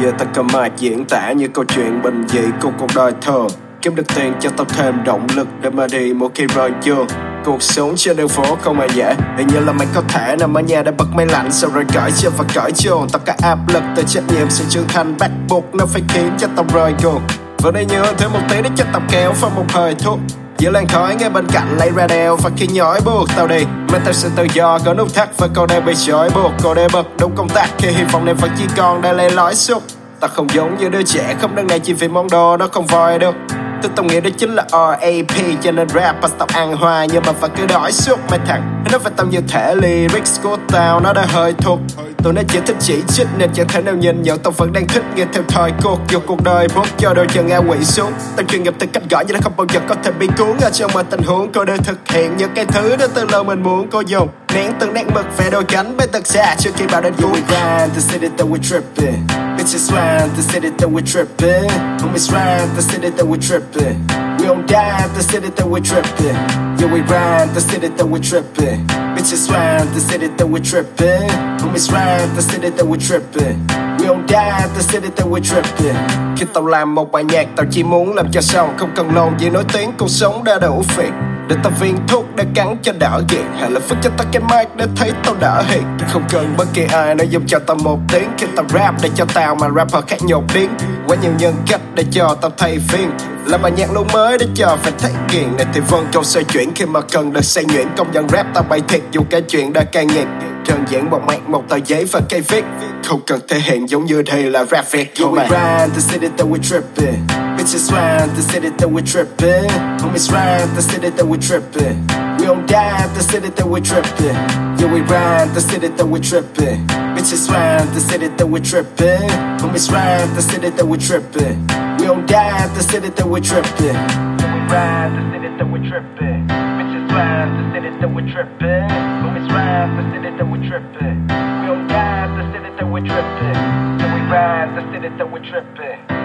giờ ta cầm mạch diễn tả như câu chuyện bình dị của cuộc đời thường. Kiếm được tiền cho tao thêm động lực để mà đi một khi rơi giường Cuộc sống trên đường phố không hề dễ, Hình như là mày có thể nằm ở nhà để bật máy lạnh. Sau rồi cởi chưa và cởi chuồng Tất cả áp lực từ trách nhiệm. Sự trưởng thành bắt buộc Nó phải khiến cho tao rơi gục. Vừa đây nhớ thêm một tí để cho tao kéo vào một hơi thuốc Giữa làn khói ngay bên cạnh lấy ra đeo. Và khi nhói, buộc tao đi. Mình tao sự tự do có nút thắt và câu đây bị trói buộc. Câu đây bật đúng công tác khi hy vọng này vẫn chỉ còn đang lấy lõi xúc Ta không giống như đứa trẻ không đơn này chỉ vì món đồ nó không voi được. Tôi tao nghĩ đó chính là RAP Cho nên rapper tao ăn hoa, Nhưng mà phải cứ đói suốt mấy thằng Nó phải tao như thể lyrics của tao, Nó đã hơi thuộc. Tụi nó chỉ thích chỉ trích nên chẳng thể nào nhìn nhận. Tao vẫn đang thích nghe theo thời cuộc, Dù cuộc đời bốc cho đôi chân ngã quỵ xuống. Tao chuyên nghiệp từ cách gọi như nó không bao giờ có thể bị cuốn. Ở trong mọi tình huống, cô đơn thực hiện những cái thứ đó từ lâu mình muốn. Cô dùng Nén từng nét mực về đôi cánh bên thật xa trước khi bảo đến cuối grind the city that we tripping Bitches round the city that we tripping. Homies round the city that we tripping. We don't die the city that we tripping. Yeah we round the city that we tripping. Bitches round the city that we tripping. Homies round the city that we tripping. We don't die the city that we tripping. Khi tao làm một bài nhạc tao chỉ muốn làm cho xong Không cần lồn gì nổi tiếng cuộc sống đã đủ phiền để tao viên thuốc để cắn cho đỡ nghiện Hay là phức cho tao cái mic để thấy tao đỡ hiền Không cần bất kỳ ai nói dùng cho tao một tiếng. Khi tao rap để cho tao mà rapper khác nhột tiếng Quá nhiều nhân cách để cho tao thay phiên. Làm bài nhạc luôn mới để cho phải thấy nghiện. Này thì vâng câu xoay chuyển khi mà cần được xây nhuyễn. Công nhận rap tao bày thiệt dù cái chuyện đã cay nghiệt. Đơn giản một mạch một tờ giấy và cây viết. Không cần thể hiện giống như đây là rap Việt Yeah we ride the city that we tripping Bitches round the city that we tripping Homies round the city that we tripping We don't die the city that we tripping Yeah we ride the city that we tripping Bitches round the city that we tripping Homies round the city that we tripping We don't die the city that we tripping Yeah we ride the city that we tripping Bitches round the city that we tripping Homies round the city that we tripping We don't die the city that we tripping Yeah we ride the city that we tripping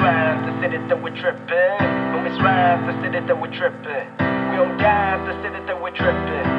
rhymes to it that we trippin'. When we rhymes to it that we trippin'. We don't dive to it that we trippin'.